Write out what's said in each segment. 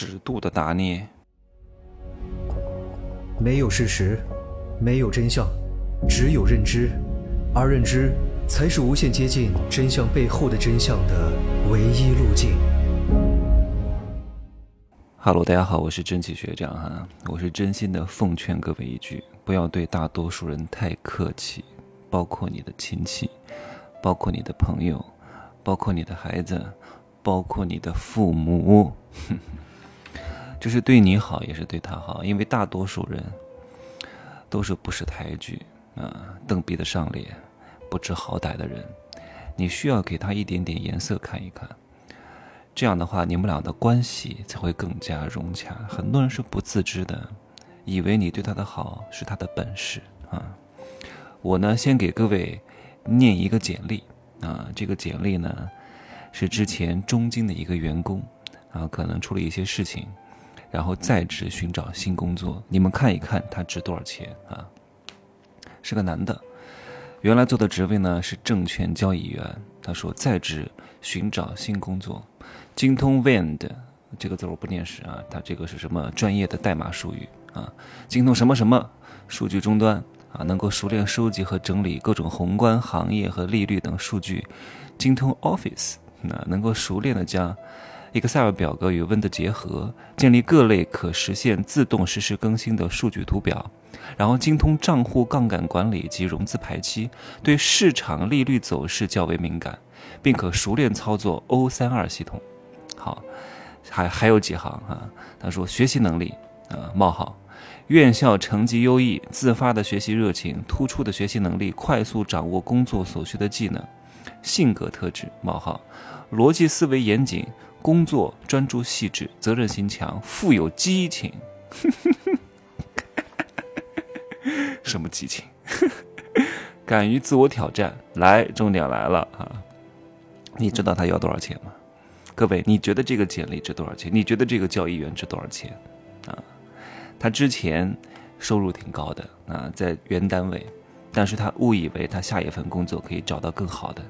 尺度的拿捏。没有事实，没有真相，只有认知，而认知才是无限接近真相背后的真相的唯一路径。哈喽，大家好，我是真奇学长哈，我是真心的奉劝各位一句，不要对大多数人太客气，包括你的亲戚，包括你的朋友，包括你的孩子，包括你的父母。就是对你好，也是对他好，因为大多数人都是不识抬举啊，蹬鼻子上脸，不知好歹的人。你需要给他一点点颜色看一看，这样的话，你们俩的关系才会更加融洽。很多人是不自知的，以为你对他的好是他的本事啊。我呢，先给各位念一个简历啊，这个简历呢是之前中金的一个员工啊，可能出了一些事情。然后在职寻找新工作，你们看一看他值多少钱啊？是个男的，原来做的职位呢是证券交易员。他说在职寻找新工作，精通 Wind 这个字我不念识啊，他这个是什么专业的代码术语啊？精通什么什么数据终端啊？能够熟练收集和整理各种宏观行业和利率等数据，精通 Office 那能够熟练的将。Excel 表格与 Wind 结合，建立各类可实现自动实时更新的数据图表，然后精通账户杠杆管理及融资排期，对市场利率走势较为敏感，并可熟练操作 O32 系统。好，还还有几行啊？他说学习能力啊，冒号，院校成绩优异，自发的学习热情，突出的学习能力，快速掌握工作所需的技能，性格特质冒号，逻辑思维严谨。工作专注细致，责任心强，富有激情。什么激情？敢于自我挑战。来，重点来了啊！你知道他要多少钱吗？各位，你觉得这个简历值多少钱？你觉得这个交易员值多少钱？啊，他之前收入挺高的啊，在原单位，但是他误以为他下一份工作可以找到更好的。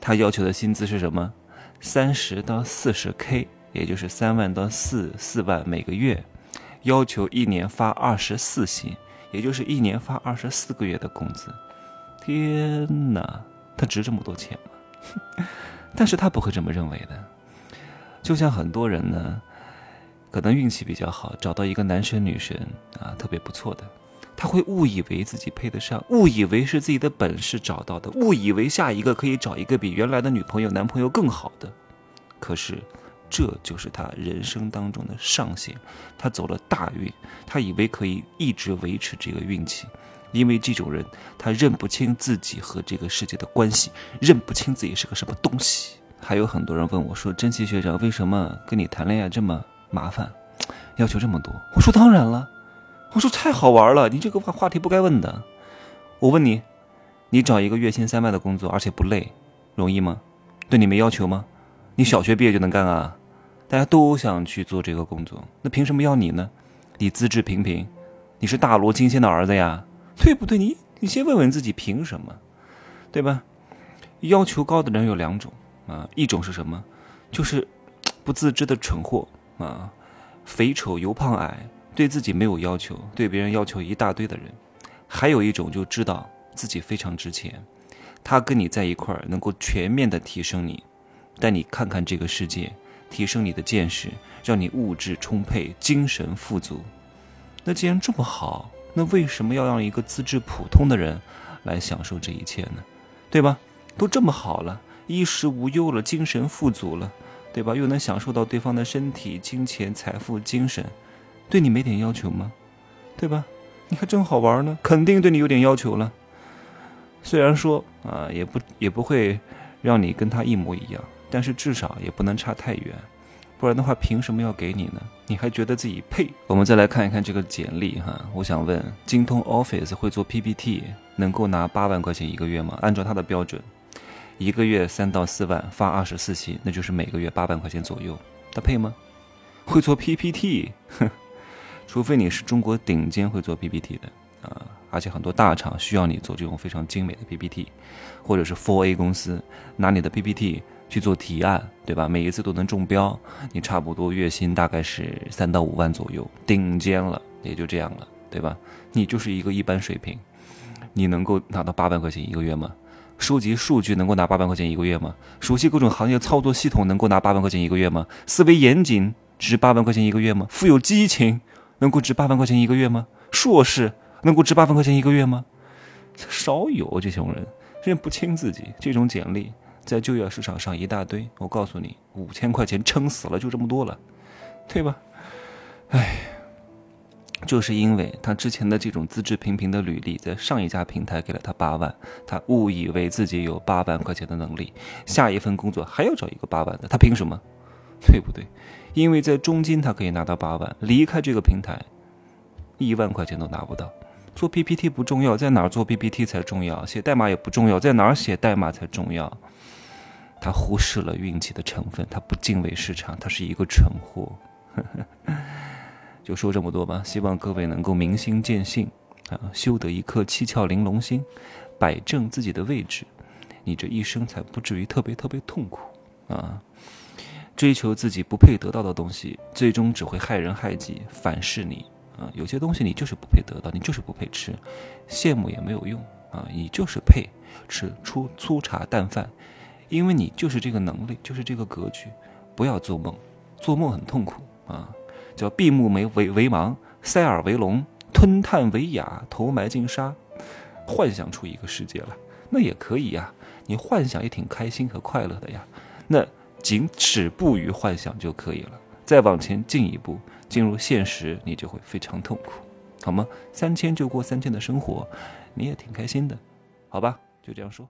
他要求的薪资是什么？三十到四十 K，也就是三万到四四万每个月，要求一年发二十四薪，也就是一年发二十四个月的工资。天哪，他值这么多钱吗？但是他不会这么认为的。就像很多人呢，可能运气比较好，找到一个男神女神啊，特别不错的。他会误以为自己配得上，误以为是自己的本事找到的，误以为下一个可以找一个比原来的女朋友、男朋友更好的。可是，这就是他人生当中的上限。他走了大运，他以为可以一直维持这个运气，因为这种人他认不清自己和这个世界的关系，认不清自己是个什么东西。还有很多人问我说：“珍惜学长，为什么跟你谈恋爱这么麻烦，要求这么多？”我说：“当然了。”我说太好玩了，你这个话话题不该问的。我问你，你找一个月薪三万的工作，而且不累，容易吗？对你没要求吗？你小学毕业就能干啊？大家都想去做这个工作，那凭什么要你呢？你资质平平，你是大罗金仙的儿子呀，对不对？你你先问问自己，凭什么？对吧？要求高的人有两种啊，一种是什么？就是 不自知的蠢货啊，肥丑又胖矮。对自己没有要求，对别人要求一大堆的人，还有一种就知道自己非常值钱，他跟你在一块儿能够全面的提升你，带你看看这个世界，提升你的见识，让你物质充沛，精神富足。那既然这么好，那为什么要让一个资质普通的人来享受这一切呢？对吧？都这么好了，衣食无忧了，精神富足了，对吧？又能享受到对方的身体、金钱、财富、精神。对你没点要求吗？对吧？你还真好玩呢，肯定对你有点要求了。虽然说啊，也不也不会让你跟他一模一样，但是至少也不能差太远，不然的话，凭什么要给你呢？你还觉得自己配？我们再来看一看这个简历哈，我想问，精通 Office 会做 PPT，能够拿八万块钱一个月吗？按照他的标准，一个月三到四万，发二十四薪，那就是每个月八万块钱左右，他配吗？会做 PPT，哼。除非你是中国顶尖会做 PPT 的啊，而且很多大厂需要你做这种非常精美的 PPT，或者是 4A 公司拿你的 PPT 去做提案，对吧？每一次都能中标，你差不多月薪大概是三到五万左右，顶尖了，也就这样了，对吧？你就是一个一般水平，你能够拿到八万块钱一个月吗？收集数据能够拿八万块钱一个月吗？熟悉各种行业操作系统能够拿八万块钱一个月吗？思维严谨值八万块钱一个月吗？富有激情能够值八万块钱一个月吗？硕士能够值八万块钱一个月吗？少有这种人认不清自己，这种简历在就业市场上一大堆。我告诉你，五千块钱撑死了就这么多了，对吧？哎。就是因为他之前的这种资质平平的履历，在上一家平台给了他八万，他误以为自己有八万块钱的能力，下一份工作还要找一个八万的，他凭什么？对不对？因为在中金他可以拿到八万，离开这个平台，一万块钱都拿不到。做 PPT 不重要，在哪儿做 PPT 才重要；写代码也不重要，在哪儿写代码才重要。他忽视了运气的成分，他不敬畏市场，他是一个蠢货。就说这么多吧，希望各位能够明心见性，啊，修得一颗七窍玲珑心，摆正自己的位置，你这一生才不至于特别特别痛苦啊！追求自己不配得到的东西，最终只会害人害己，反噬你啊！有些东西你就是不配得到，你就是不配吃，羡慕也没有用啊！你就是配吃粗粗茶淡饭，因为你就是这个能力，就是这个格局，不要做梦，做梦很痛苦啊！叫闭目为为为盲，塞耳为聋，吞炭为哑，头埋进沙，幻想出一个世界来，那也可以呀。你幻想也挺开心和快乐的呀。那仅止步于幻想就可以了，再往前进一步，进入现实，你就会非常痛苦，好吗？三千就过三千的生活，你也挺开心的，好吧？就这样说。